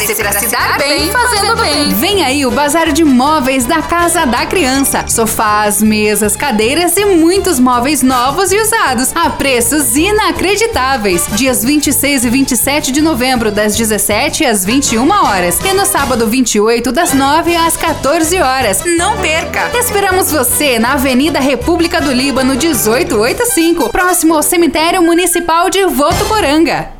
Prepare-se para se dar bem fazendo bem. Vem aí o Bazar de Móveis da Casa da Criança. Sofás, mesas, cadeiras e muitos móveis novos e usados a preços inacreditáveis. Dias 26 e 27 de novembro, das 17 às 21 horas. E no sábado 28, das 9 às 14 horas. Não perca! Esperamos você na Avenida República do Líbano 1885, próximo ao Cemitério Municipal de Votuporanga.